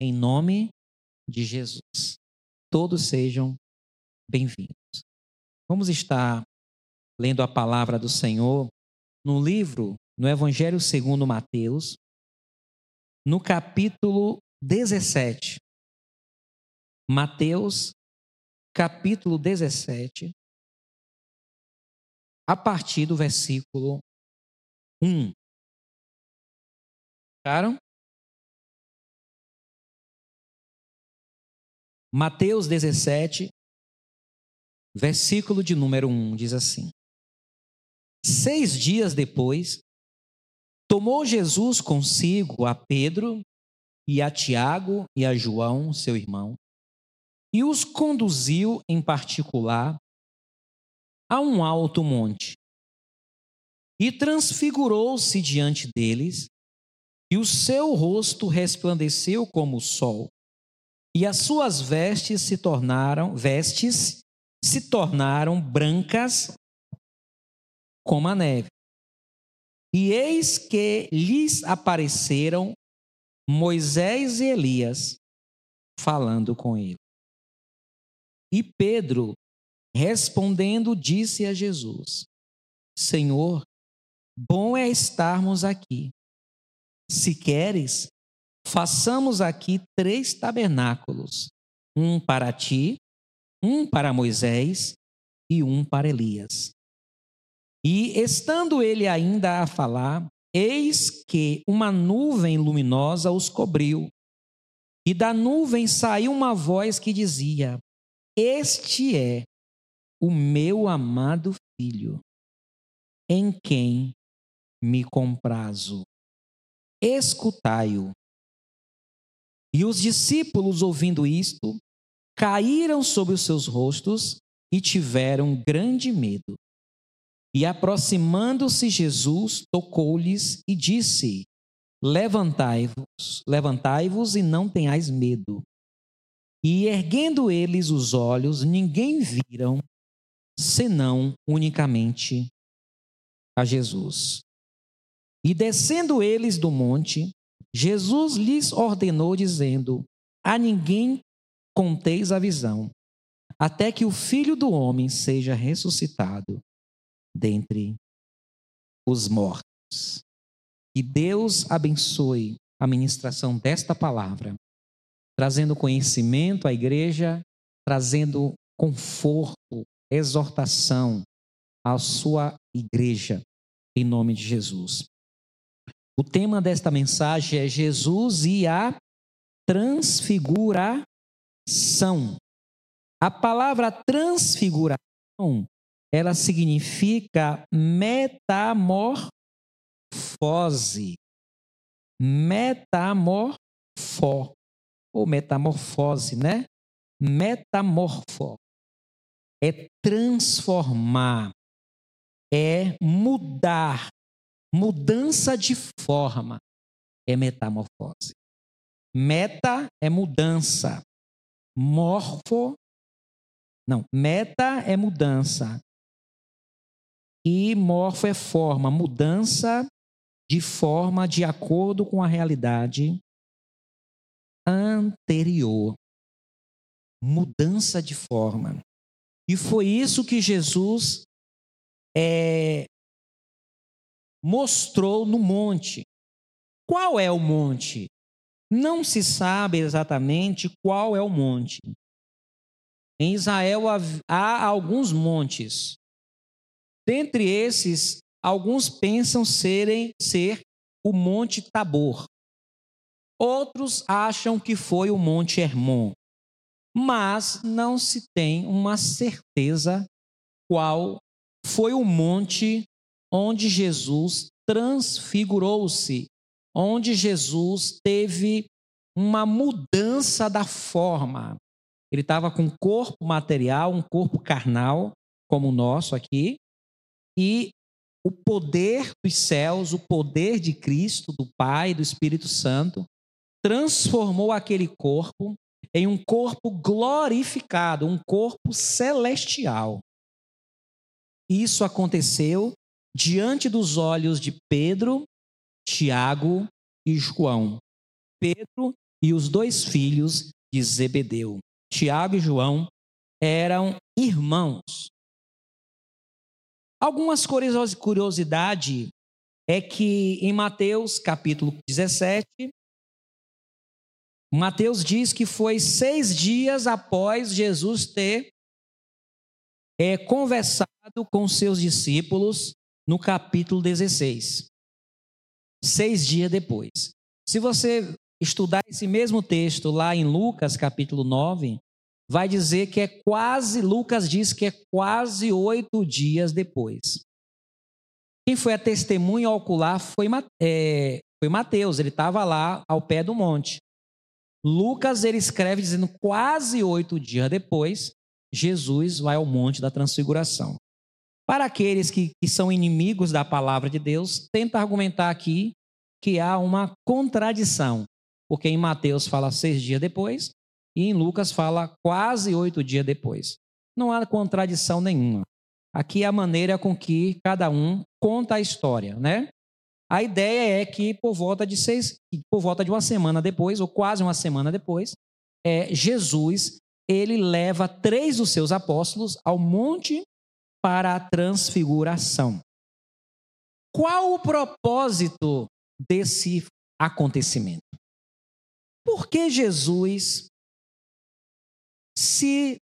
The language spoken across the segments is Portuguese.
em nome de Jesus. Todos sejam bem-vindos. Vamos estar lendo a palavra do Senhor no livro, no Evangelho segundo Mateus, no capítulo 17. Mateus, capítulo 17, a partir do versículo 1. Ficaram? Mateus 17, versículo de número 1 diz assim: Seis dias depois, tomou Jesus consigo a Pedro e a Tiago e a João, seu irmão, e os conduziu em particular a um alto monte. E transfigurou-se diante deles, e o seu rosto resplandeceu como o sol, e as suas vestes se tornaram vestes se tornaram brancas como a neve. E eis que lhes apareceram Moisés e Elias falando com ele. E Pedro, respondendo, disse a Jesus: Senhor, bom é estarmos aqui. Se queres, façamos aqui três tabernáculos: um para ti, um para Moisés e um para Elias. E estando ele ainda a falar, eis que uma nuvem luminosa os cobriu. E da nuvem saiu uma voz que dizia: Este é o meu amado filho, em quem me comprazo. Escutai-o. E os discípulos, ouvindo isto, caíram sobre os seus rostos e tiveram grande medo. E aproximando-se Jesus, tocou-lhes e disse: Levantai-vos, levantai-vos e não tenhais medo. E erguendo eles os olhos, ninguém viram, senão unicamente a Jesus. E descendo eles do monte, Jesus lhes ordenou, dizendo: A ninguém conteis a visão, até que o filho do homem seja ressuscitado dentre os mortos. Que Deus abençoe a ministração desta palavra, trazendo conhecimento à igreja, trazendo conforto, exortação à sua igreja, em nome de Jesus. O tema desta mensagem é Jesus e a transfiguração. A palavra transfiguração, ela significa metamorfose. Metamorfó ou metamorfose, né? Metamorfo é transformar, é mudar, Mudança de forma é metamorfose. Meta é mudança. Morfo. Não, meta é mudança. E morfo é forma, mudança de forma de acordo com a realidade anterior. Mudança de forma. E foi isso que Jesus é, mostrou no monte. Qual é o monte? Não se sabe exatamente qual é o monte. Em Israel há alguns montes. Dentre esses, alguns pensam serem ser o Monte Tabor. Outros acham que foi o Monte Hermon. Mas não se tem uma certeza qual foi o monte onde Jesus transfigurou-se, onde Jesus teve uma mudança da forma. Ele estava com um corpo material, um corpo carnal, como o nosso aqui, e o poder dos céus, o poder de Cristo, do Pai, do Espírito Santo, transformou aquele corpo em um corpo glorificado, um corpo celestial. Isso aconteceu diante dos olhos de Pedro, Tiago e João. Pedro e os dois filhos de Zebedeu. Tiago e João eram irmãos. Algumas curiosidades é que em Mateus capítulo 17, Mateus diz que foi seis dias após Jesus ter é, conversado com seus discípulos no capítulo 16. Seis dias depois. Se você estudar esse mesmo texto lá em Lucas capítulo 9, vai dizer que é quase, Lucas diz que é quase oito dias depois. Quem foi a testemunha ocular foi, é, foi Mateus, ele estava lá ao pé do monte. Lucas ele escreve dizendo quase oito dias depois, Jesus vai ao monte da transfiguração. Para aqueles que, que são inimigos da palavra de Deus, tenta argumentar aqui que há uma contradição, porque em Mateus fala seis dias depois e em Lucas fala quase oito dias depois. Não há contradição nenhuma. Aqui é a maneira com que cada um conta a história, né? A ideia é que por volta de seis, por volta de uma semana depois, ou quase uma semana depois, é, Jesus ele leva três dos seus apóstolos ao monte para a transfiguração. Qual o propósito desse acontecimento? Por que Jesus se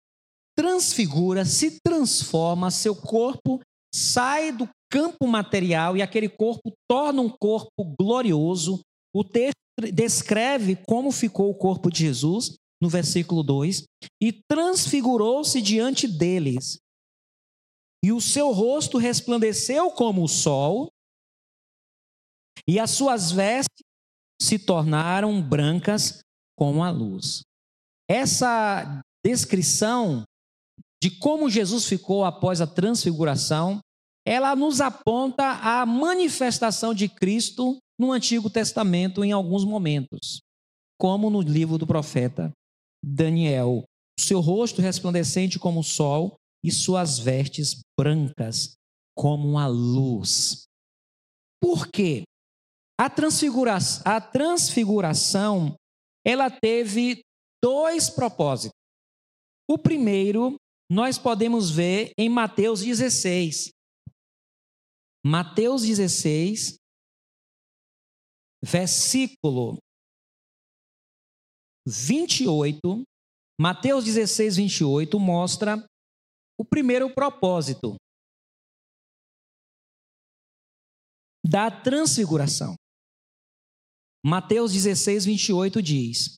transfigura, se transforma, seu corpo sai do campo material e aquele corpo torna um corpo glorioso. O texto descreve como ficou o corpo de Jesus, no versículo 2: e transfigurou-se diante deles, e o seu rosto resplandeceu como o sol, e as suas vestes se tornaram brancas como a luz. Essa descrição de como Jesus ficou após a transfiguração, ela nos aponta a manifestação de Cristo no Antigo Testamento em alguns momentos, como no livro do profeta Daniel. Seu rosto resplandecente como o sol e suas vestes brancas como a luz. Por quê? A transfiguração, a transfiguração ela teve dois propósitos. O primeiro, nós podemos ver em Mateus 16. Mateus 16, versículo 28. Mateus 16, 28 mostra o primeiro propósito da transfiguração. Mateus 16, 28 diz: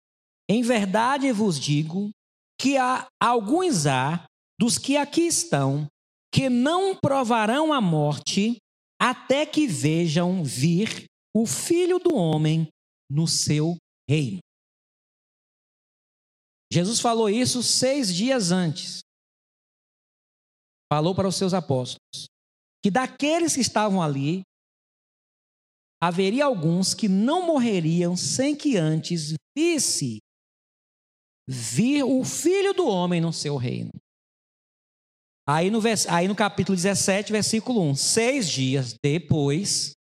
Em verdade vos digo que há alguns há dos que aqui estão que não provarão a morte até que vejam vir o Filho do Homem no seu reino. Jesus falou isso seis dias antes. Falou para os seus apóstolos que daqueles que estavam ali, haveria alguns que não morreriam sem que antes visse vir o filho do homem no seu reino. Aí no, aí no capítulo 17, versículo 1: Seis dias depois,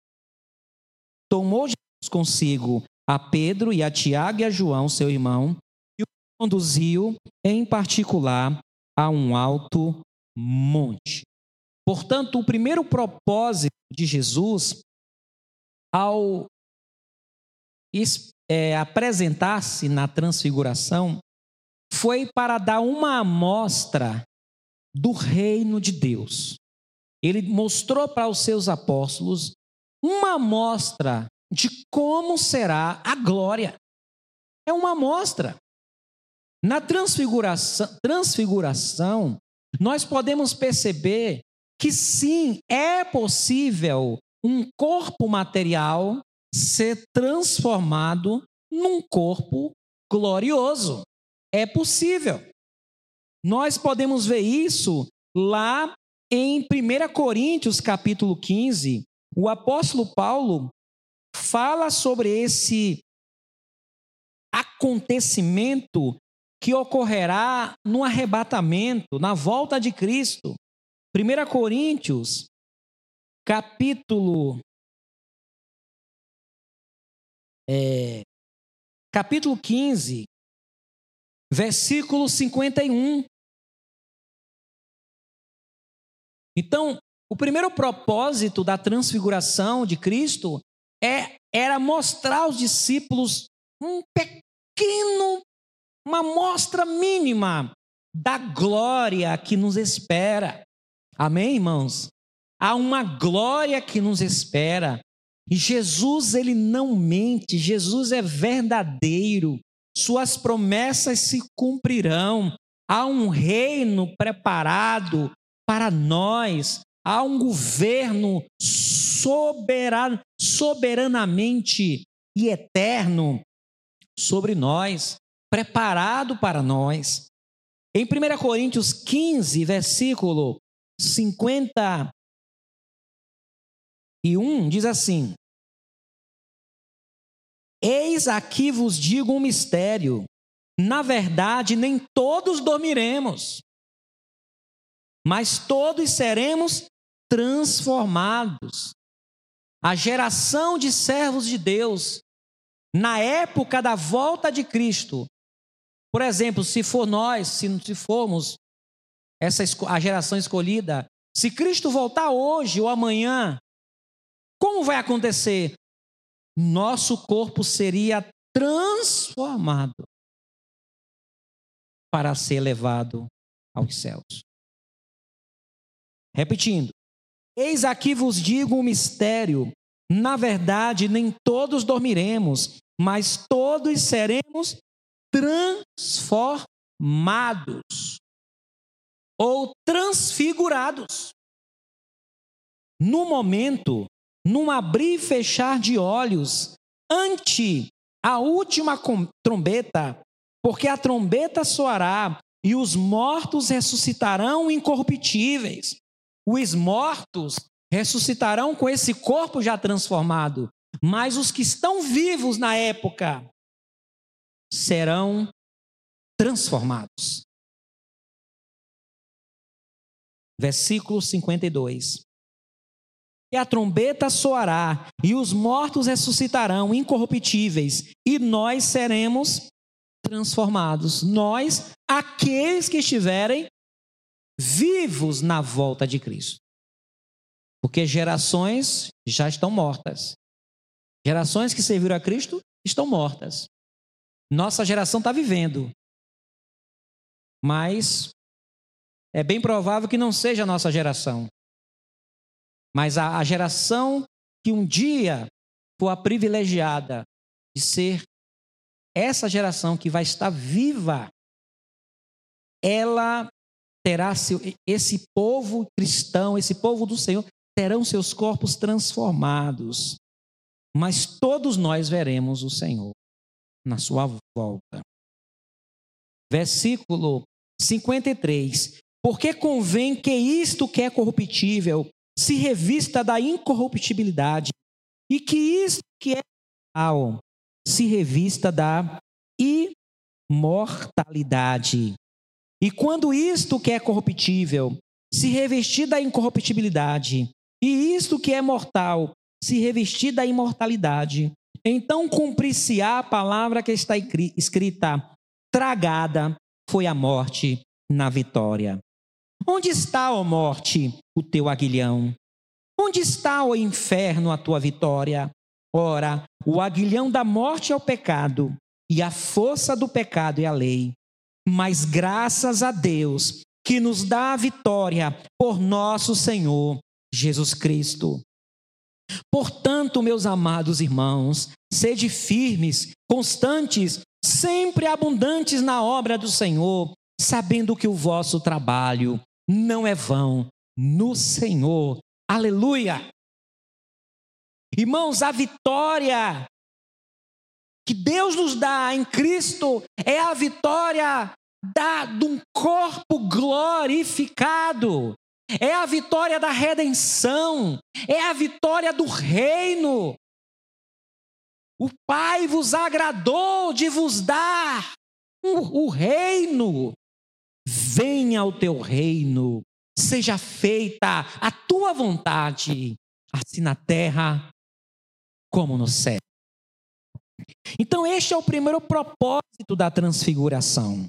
tomou Jesus consigo a Pedro e a Tiago e a João, seu irmão, e o conduziu, em particular, a um alto monte. Portanto, o primeiro propósito de Jesus, ao é, apresentar-se na transfiguração, foi para dar uma amostra do reino de Deus. Ele mostrou para os seus apóstolos uma amostra de como será a glória. É uma amostra. Na transfiguração, transfiguração, nós podemos perceber que sim, é possível um corpo material ser transformado num corpo glorioso. É possível. Nós podemos ver isso lá em 1 Coríntios, capítulo 15. O apóstolo Paulo fala sobre esse acontecimento que ocorrerá no arrebatamento, na volta de Cristo. 1 Coríntios, capítulo é, capítulo 15, versículo 51. Então, o primeiro propósito da transfiguração de Cristo é, era mostrar aos discípulos um pequeno, uma mostra mínima da glória que nos espera. Amém, irmãos? Há uma glória que nos espera. E Jesus, ele não mente, Jesus é verdadeiro. Suas promessas se cumprirão. Há um reino preparado para nós. Há um governo soberano, soberanamente e eterno sobre nós, preparado para nós. Em 1 Coríntios 15, versículo 50 e 1, diz assim: Eis aqui vos digo um mistério. Na verdade, nem todos dormiremos, mas todos seremos transformados. A geração de servos de Deus, na época da volta de Cristo, por exemplo, se for nós, se, formos essa a geração escolhida, se Cristo voltar hoje ou amanhã, como vai acontecer? Nosso corpo seria transformado para ser levado aos céus. Repetindo, eis aqui vos digo um mistério. Na verdade, nem todos dormiremos, mas todos seremos transformados ou transfigurados. No momento, num abrir e fechar de olhos, ante a última trombeta, porque a trombeta soará e os mortos ressuscitarão incorruptíveis. Os mortos ressuscitarão com esse corpo já transformado, mas os que estão vivos na época serão transformados. Versículo 52. E a trombeta soará, e os mortos ressuscitarão incorruptíveis, e nós seremos transformados. Nós, aqueles que estiverem vivos na volta de Cristo. Porque gerações já estão mortas. Gerações que serviram a Cristo estão mortas. Nossa geração está vivendo. Mas é bem provável que não seja a nossa geração. Mas a, a geração que um dia for a privilegiada de ser essa geração que vai estar viva, ela terá seu, esse povo cristão, esse povo do Senhor, terão seus corpos transformados. Mas todos nós veremos o Senhor na sua volta. Versículo 53. Porque convém que isto que é corruptível se revista da incorruptibilidade, e que isto que é mortal se revista da imortalidade. E quando isto que é corruptível se revestir da incorruptibilidade, e isto que é mortal se revestir da imortalidade, então cumprir-se-á a palavra que está escrita: tragada foi a morte na vitória. Onde está, ó morte, o teu aguilhão? Onde está, ó inferno, a tua vitória? Ora, o aguilhão da morte é o pecado, e a força do pecado é a lei. Mas graças a Deus que nos dá a vitória por nosso Senhor Jesus Cristo. Portanto, meus amados irmãos, sede firmes, constantes, sempre abundantes na obra do Senhor, sabendo que o vosso trabalho não é vão no Senhor. Aleluia! Irmãos, a vitória que Deus nos dá em Cristo é a vitória da, de um corpo glorificado. É a vitória da redenção, é a vitória do reino. O Pai vos agradou de vos dar o, o reino. Venha o teu reino, seja feita a tua vontade, assim na terra como no céu. Então, este é o primeiro propósito da transfiguração,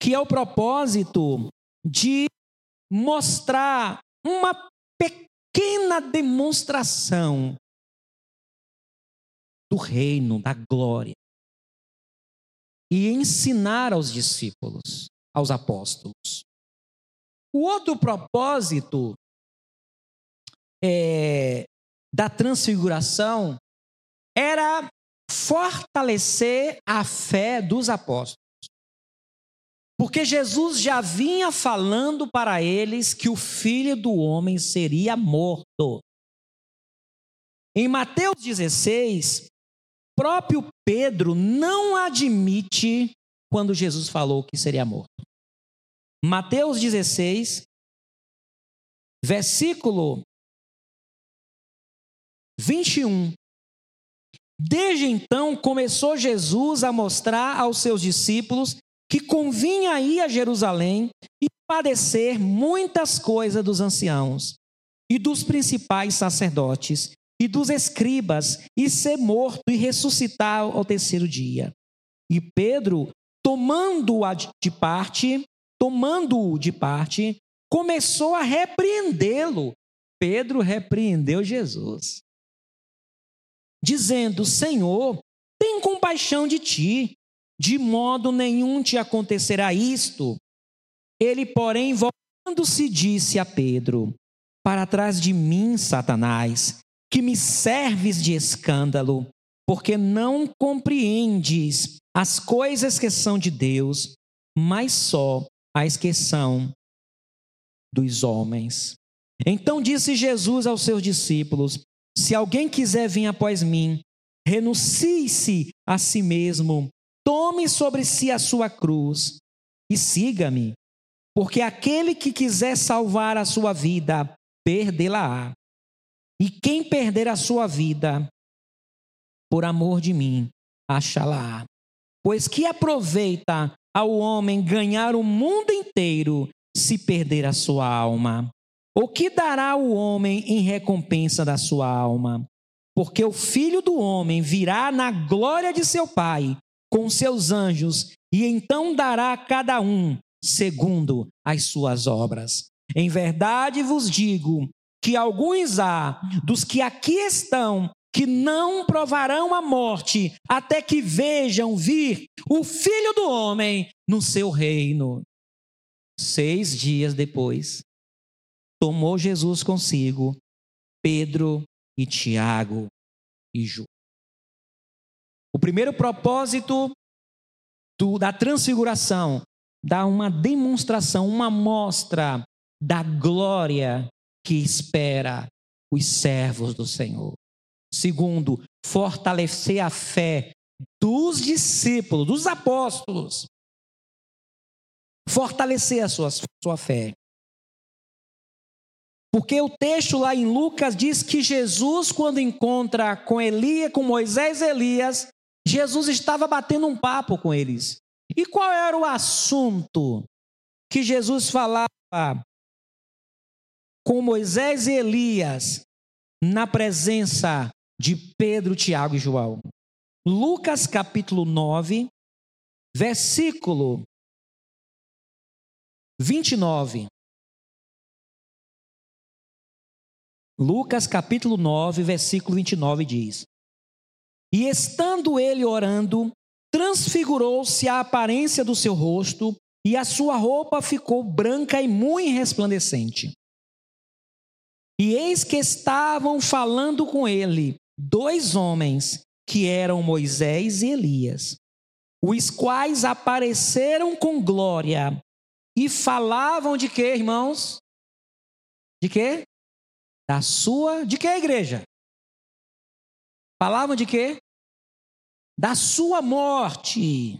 que é o propósito de mostrar uma pequena demonstração do reino, da glória, e ensinar aos discípulos, aos apóstolos. O outro propósito é, da transfiguração era fortalecer a fé dos apóstolos. Porque Jesus já vinha falando para eles que o filho do homem seria morto. Em Mateus 16, próprio Pedro não admite quando Jesus falou que seria morto. Mateus 16, versículo 21. Desde então começou Jesus a mostrar aos seus discípulos que convinha ir a Jerusalém e padecer muitas coisas dos anciãos e dos principais sacerdotes e dos escribas e ser morto e ressuscitar ao terceiro dia. E Pedro, tomando-o de parte, tomando-o de parte, começou a repreendê-lo. Pedro repreendeu Jesus, dizendo: Senhor, tem compaixão de ti, de modo nenhum te acontecerá isto. Ele, porém, voltando-se, disse a Pedro: Para trás de mim, Satanás, que me serves de escândalo, porque não compreendes as coisas que são de Deus, mas só as que são dos homens. Então disse Jesus aos seus discípulos: Se alguém quiser vir após mim, renuncie-se a si mesmo, Tome sobre si a sua cruz e siga-me, porque aquele que quiser salvar a sua vida, perdê-la-á. E quem perder a sua vida, por amor de mim, achá-la-á. Pois que aproveita ao homem ganhar o mundo inteiro se perder a sua alma? O que dará o homem em recompensa da sua alma? Porque o filho do homem virá na glória de seu Pai com seus anjos, e então dará a cada um segundo as suas obras. Em verdade vos digo que alguns há dos que aqui estão que não provarão a morte até que vejam vir o Filho do Homem no seu reino. Seis dias depois, tomou Jesus consigo Pedro e Tiago e João. O primeiro propósito do, da transfiguração dá uma demonstração, uma mostra da glória que espera os servos do Senhor. Segundo, fortalecer a fé dos discípulos, dos apóstolos. Fortalecer a sua, sua fé. Porque o texto lá em Lucas diz que Jesus, quando encontra com Elias, com Moisés e Elias, Jesus estava batendo um papo com eles. E qual era o assunto que Jesus falava com Moisés e Elias na presença de Pedro, Tiago e João? Lucas capítulo 9, versículo 29. Lucas capítulo 9, versículo 29 diz: e estando ele orando, transfigurou-se a aparência do seu rosto, e a sua roupa ficou branca e muito resplandecente. E eis que estavam falando com ele dois homens, que eram Moisés e Elias, os quais apareceram com glória e falavam de quê, irmãos? De quê? Da sua, de que igreja? Falavam de quê? Da sua morte,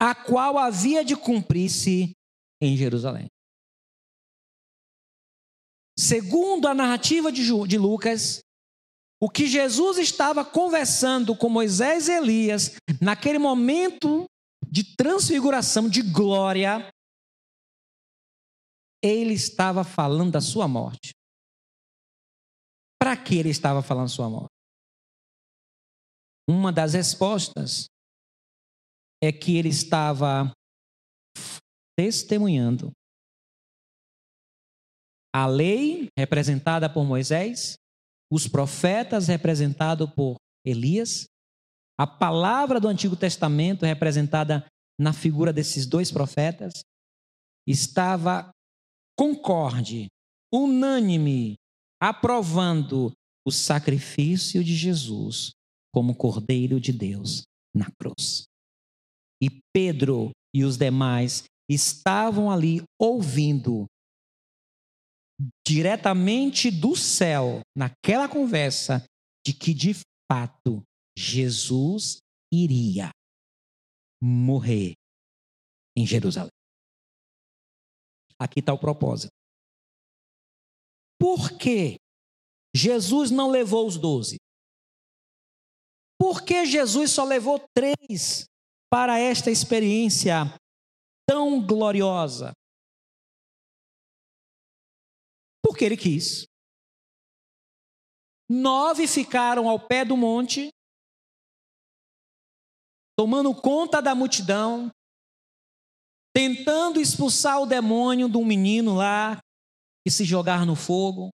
a qual havia de cumprir-se em Jerusalém. Segundo a narrativa de, Lucas, o que Jesus estava conversando com Moisés e Elias, naquele momento de transfiguração, de glória, ele estava falando da sua morte. Para que ele estava falando da sua morte? Uma das respostas é que ele estava testemunhando a lei representada por Moisés, os profetas representados por Elias, a palavra do Antigo Testamento representada na figura desses dois profetas, estava concorde, unânime, aprovando o sacrifício de Jesus como Cordeiro de Deus na cruz. E Pedro e os demais estavam ali ouvindo diretamente do céu, naquela conversa, de que de fato Jesus iria morrer em Jerusalém. Aqui está o propósito. Por que Jesus não levou os doze? Por que Jesus só levou três para esta experiência tão gloriosa? Porque ele quis. Nove ficaram ao pé do monte, tomando conta da multidão, tentando expulsar o demônio de um menino lá e se jogar no fogo.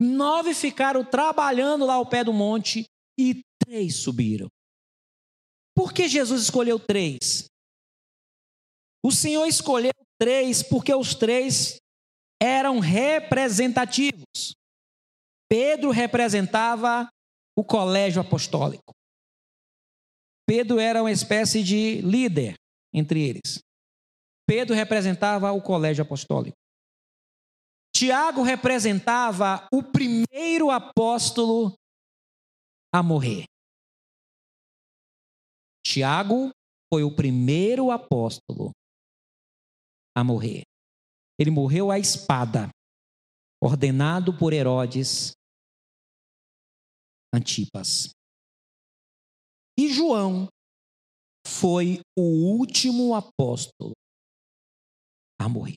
Nove ficaram trabalhando lá ao pé do monte e três subiram. Por que Jesus escolheu três? O Senhor escolheu três porque os três eram representativos. Pedro representava o colégio apostólico. Pedro era uma espécie de líder entre eles. Pedro representava o colégio apostólico. Tiago representava o primeiro apóstolo a morrer. Tiago foi o primeiro apóstolo a morrer. Ele morreu à espada, ordenado por Herodes Antipas. E João foi o último apóstolo a morrer.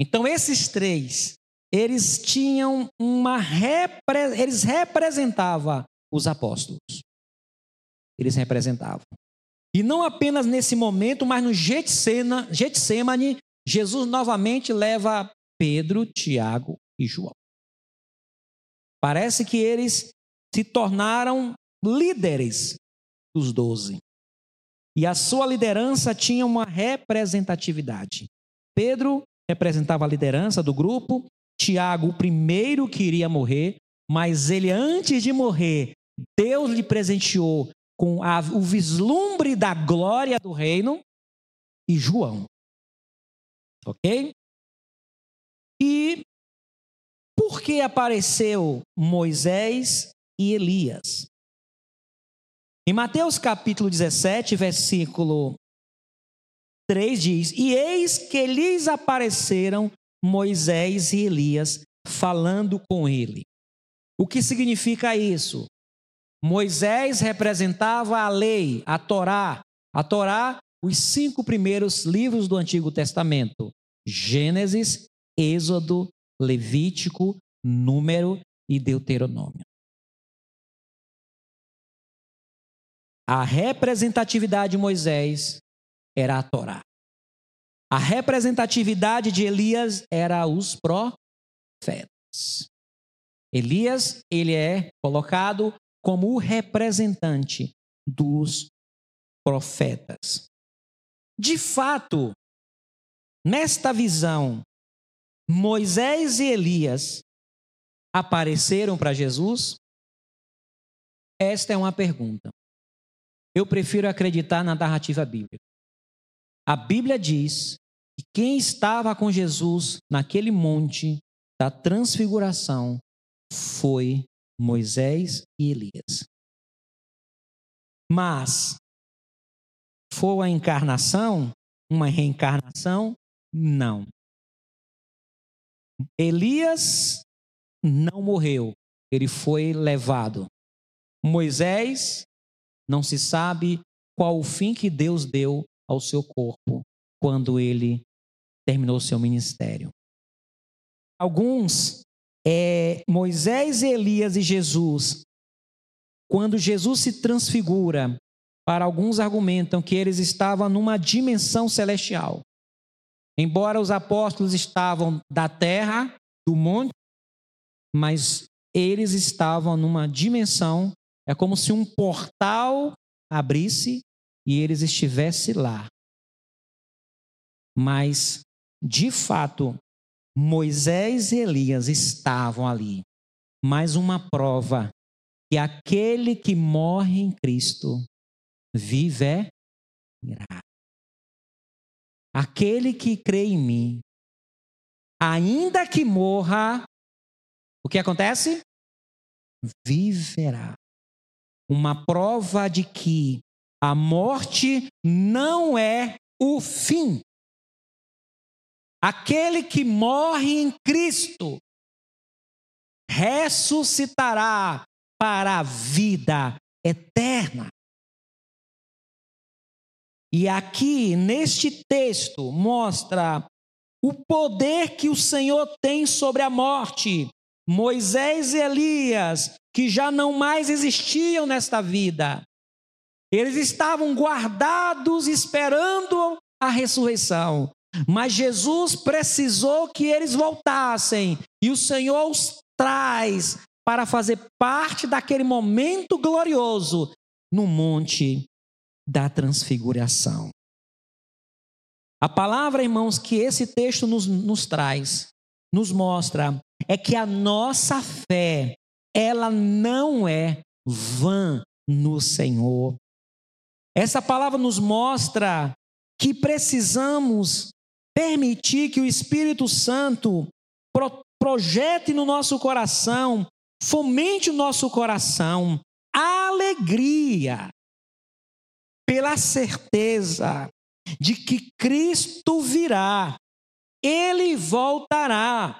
Então esses três, eles tinham uma eles representavam os apóstolos. Eles representavam. E não apenas nesse momento, mas no Getsemane, Jesus novamente leva Pedro, Tiago e João. Parece que eles se tornaram líderes dos doze. E a sua liderança tinha uma representatividade. Pedro representava a liderança do grupo, Tiago, o primeiro que iria morrer, mas ele, antes de morrer, Deus lhe presenteou com a, o vislumbre da glória do reino, e João. Ok? E por que apareceu Moisés e Elias? Em Mateus capítulo 17, versículo 3 diz: E eis que lhes apareceram Moisés e Elias falando com ele. O que significa isso? Moisés representava a lei, a Torá. A Torá, os cinco primeiros livros do Antigo Testamento: Gênesis, Êxodo, Levítico, Número e Deuteronômio. A representatividade de Moisés era a Torá. A representatividade de Elias era os profetas. Elias, ele é colocado como o representante dos profetas. De fato, nesta visão, Moisés e Elias apareceram para Jesus? Esta é uma pergunta. Eu prefiro acreditar na narrativa bíblica. A Bíblia diz que quem estava com Jesus naquele monte da transfiguração foi Moisés e Elias. Mas foi a encarnação, uma reencarnação? Não. Elias não morreu, ele foi levado. Moisés não se sabe qual o fim que Deus deu ao seu corpo quando ele terminou seu ministério. Alguns, é, Moisés, Elias e Jesus quando Jesus se transfigura, para alguns argumentam que eles estavam numa dimensão celestial. Embora os apóstolos estavam da terra, do monte, mas eles estavam numa dimensão, é como se um portal abrisse e eles estivessem lá. Mas, de fato, Moisés e Elias estavam ali. Mais uma prova que aquele que morre em Cristo viverá. Aquele que crê em mim, ainda que morra, o que acontece? Viverá. Uma prova de que a morte não é o fim. Aquele que morre em Cristo ressuscitará para a vida eterna. E aqui, neste texto, mostra o poder que o Senhor tem sobre a morte. Moisés e Elias, que já não mais existiam nesta vida, eles estavam guardados esperando a ressurreição. Mas Jesus precisou que eles voltassem, e o Senhor os traz para fazer parte daquele momento glorioso no monte da transfiguração. A palavra, irmãos, que esse texto nos, nos traz, nos mostra, é que a nossa fé, ela não é vã no Senhor. Essa palavra nos mostra que precisamos permitir que o Espírito Santo pro, projete no nosso coração, fomente o nosso coração a alegria pela certeza de que Cristo virá, ele voltará,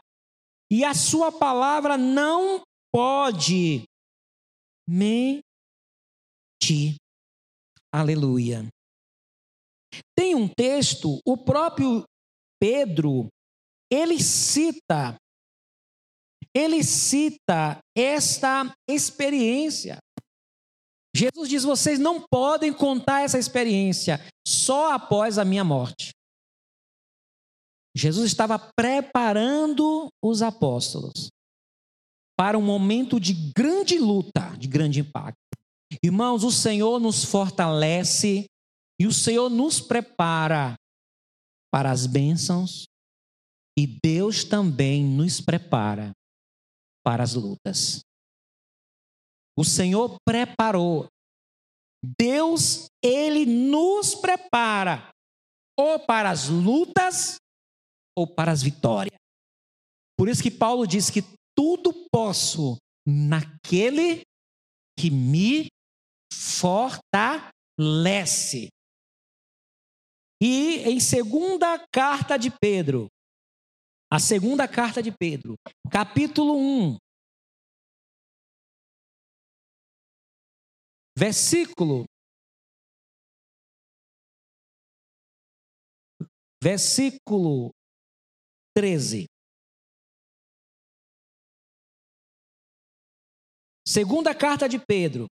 e a sua palavra não pode mentir. Aleluia. Tem um texto, o próprio Pedro, ele cita, ele cita esta experiência. Jesus diz: vocês não podem contar essa experiência só após a minha morte. Jesus estava preparando os apóstolos para um momento de grande luta, de grande impacto. Irmãos, o Senhor nos fortalece e o Senhor nos prepara para as bênçãos e Deus também nos prepara para as lutas. O Senhor preparou. Deus, ele nos prepara ou para as lutas ou para as vitórias. Por isso que Paulo diz que tudo posso naquele que me fortalece. E em segunda carta de Pedro, a segunda carta de Pedro, capítulo 1, Versículo. Versículo 13. Segunda carta de Pedro,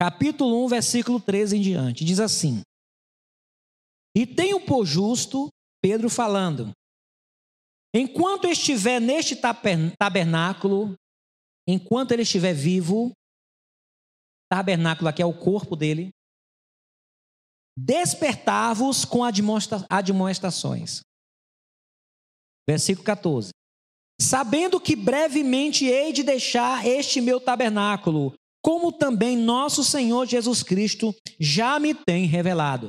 capítulo 1, versículo 13 em diante, diz assim: E tenho por justo, Pedro falando, enquanto estiver neste tabernáculo, enquanto ele estiver vivo, tabernáculo aqui é o corpo dele. Despertar-vos com admoestações. Versículo 14. Sabendo que brevemente hei de deixar este meu tabernáculo, como também nosso Senhor Jesus Cristo já me tem revelado.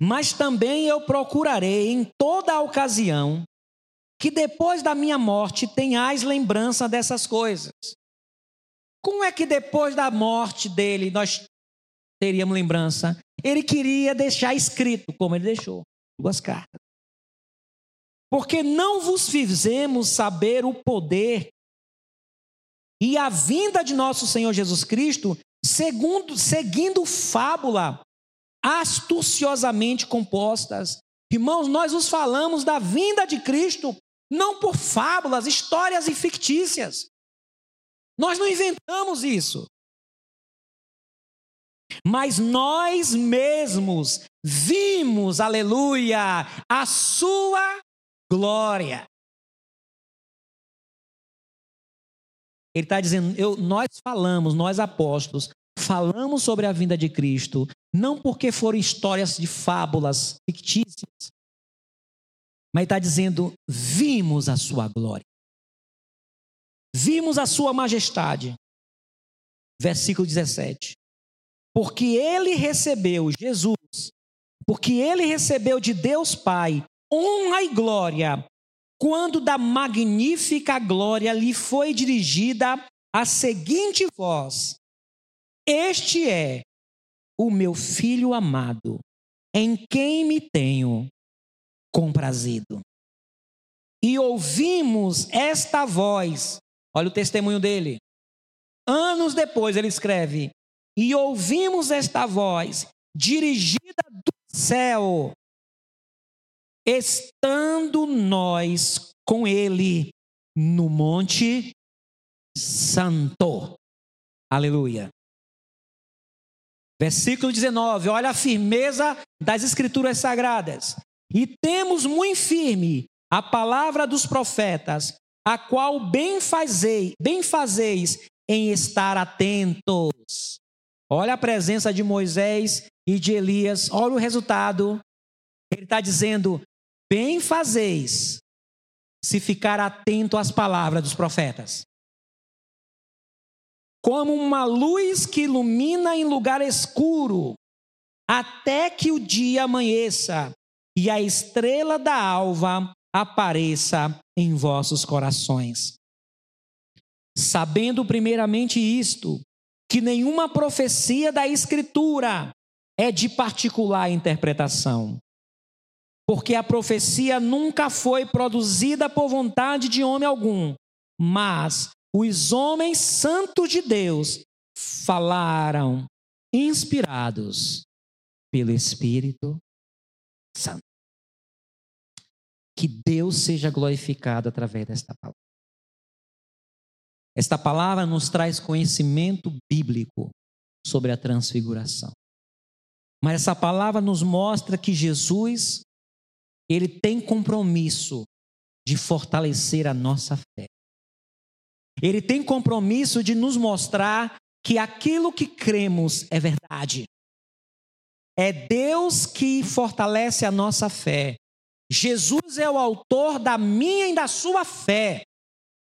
Mas também eu procurarei em toda a ocasião que depois da minha morte tenhais lembrança dessas coisas como é que depois da morte dele nós teríamos lembrança? Ele queria deixar escrito, como ele deixou, duas cartas. Porque não vos fizemos saber o poder e a vinda de nosso Senhor Jesus Cristo, segundo, seguindo fábula astuciosamente compostas. Irmãos, nós os falamos da vinda de Cristo não por fábulas, histórias e fictícias. Nós não inventamos isso. Mas nós mesmos vimos, aleluia, a sua glória. Ele está dizendo, eu, nós falamos, nós apóstolos, falamos sobre a vinda de Cristo, não porque foram histórias de fábulas fictícias, mas está dizendo, vimos a sua glória, vimos a sua majestade. Versículo 17. Porque ele recebeu, Jesus, porque ele recebeu de Deus Pai honra e glória quando da magnífica glória lhe foi dirigida a seguinte voz: Este é o meu filho amado, em quem me tenho comprazido. E ouvimos esta voz, olha o testemunho dele. Anos depois ele escreve: E ouvimos esta voz dirigida do céu, estando nós com ele no Monte Santo. Aleluia. Versículo 19, olha a firmeza das Escrituras Sagradas. E temos muito firme a palavra dos profetas, a qual bem fazei, bem fazeis em estar atentos. Olha a presença de Moisés e de Elias, olha o resultado. Ele está dizendo: Bem fazeis se ficar atento às palavras dos profetas. Como uma luz que ilumina em lugar escuro, até que o dia amanheça e a estrela da alva apareça em vossos corações. Sabendo primeiramente isto, que nenhuma profecia da Escritura é de particular interpretação porque a profecia nunca foi produzida por vontade de homem algum, mas os homens santos de Deus falaram inspirados pelo Espírito Santo. Que Deus seja glorificado através desta palavra. Esta palavra nos traz conhecimento bíblico sobre a transfiguração. Mas essa palavra nos mostra que Jesus ele tem compromisso de fortalecer a nossa fé. Ele tem compromisso de nos mostrar que aquilo que cremos é verdade. É Deus que fortalece a nossa fé. Jesus é o autor da minha e da sua fé.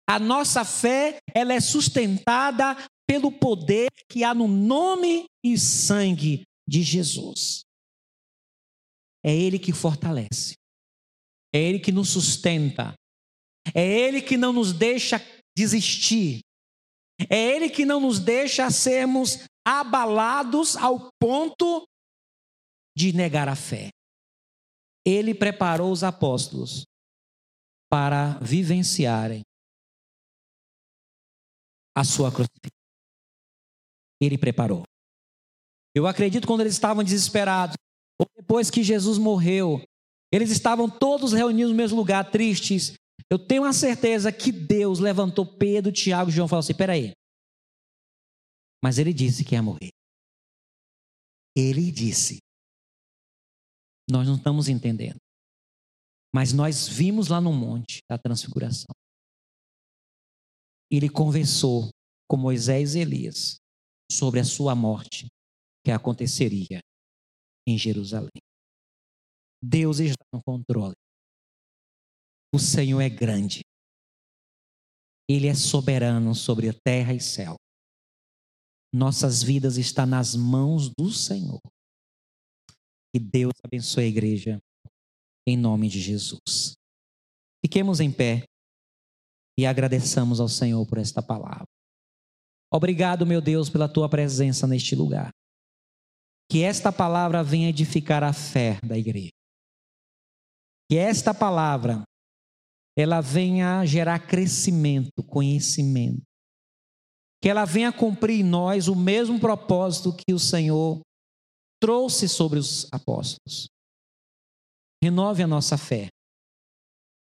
A nossa fé, ela é sustentada pelo poder que há no nome e sangue de Jesus. É ele que fortalece. É Ele que nos sustenta. É Ele que não nos deixa desistir. É Ele que não nos deixa sermos abalados ao ponto de negar a fé. Ele preparou os apóstolos para vivenciarem a sua crucificação. Ele preparou. Eu acredito quando eles estavam desesperados, ou depois que Jesus morreu, eles estavam todos reunidos no mesmo lugar, tristes. Eu tenho a certeza que Deus levantou Pedro, Tiago e João e falou assim: peraí. Mas ele disse que ia morrer. Ele disse. Nós não estamos entendendo. Mas nós vimos lá no monte da transfiguração. Ele conversou com Moisés e Elias sobre a sua morte que aconteceria em Jerusalém. Deus está no controle. O Senhor é grande. Ele é soberano sobre a terra e céu. Nossas vidas estão nas mãos do Senhor. Que Deus abençoe a igreja em nome de Jesus. Fiquemos em pé e agradeçamos ao Senhor por esta palavra. Obrigado, meu Deus, pela tua presença neste lugar. Que esta palavra venha edificar a fé da igreja. Que esta palavra ela venha gerar crescimento, conhecimento. Que ela venha cumprir em nós o mesmo propósito que o Senhor trouxe sobre os apóstolos. Renove a nossa fé.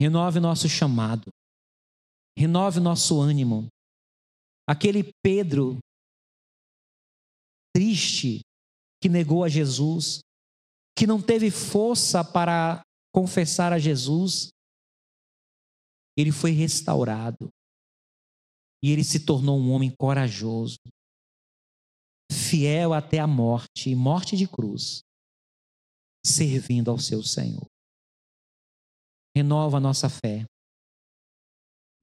Renove nosso chamado. Renove nosso ânimo. Aquele Pedro triste que negou a Jesus, que não teve força para confessar a Jesus, ele foi restaurado. E ele se tornou um homem corajoso, fiel até a morte morte de cruz, servindo ao seu Senhor. Renova a nossa fé,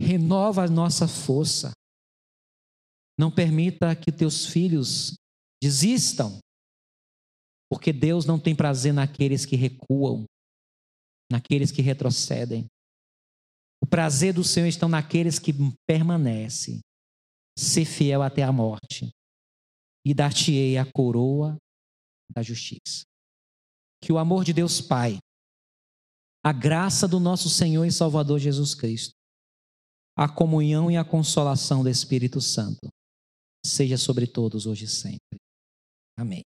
renova a nossa força. Não permita que teus filhos desistam, porque Deus não tem prazer naqueles que recuam, naqueles que retrocedem. O prazer do Senhor está naqueles que permanecem. Ser fiel até a morte e dar-te-ei a coroa da justiça. Que o amor de Deus Pai, a graça do nosso Senhor e Salvador Jesus Cristo, a comunhão e a consolação do Espírito Santo seja sobre todos hoje e sempre. Amém.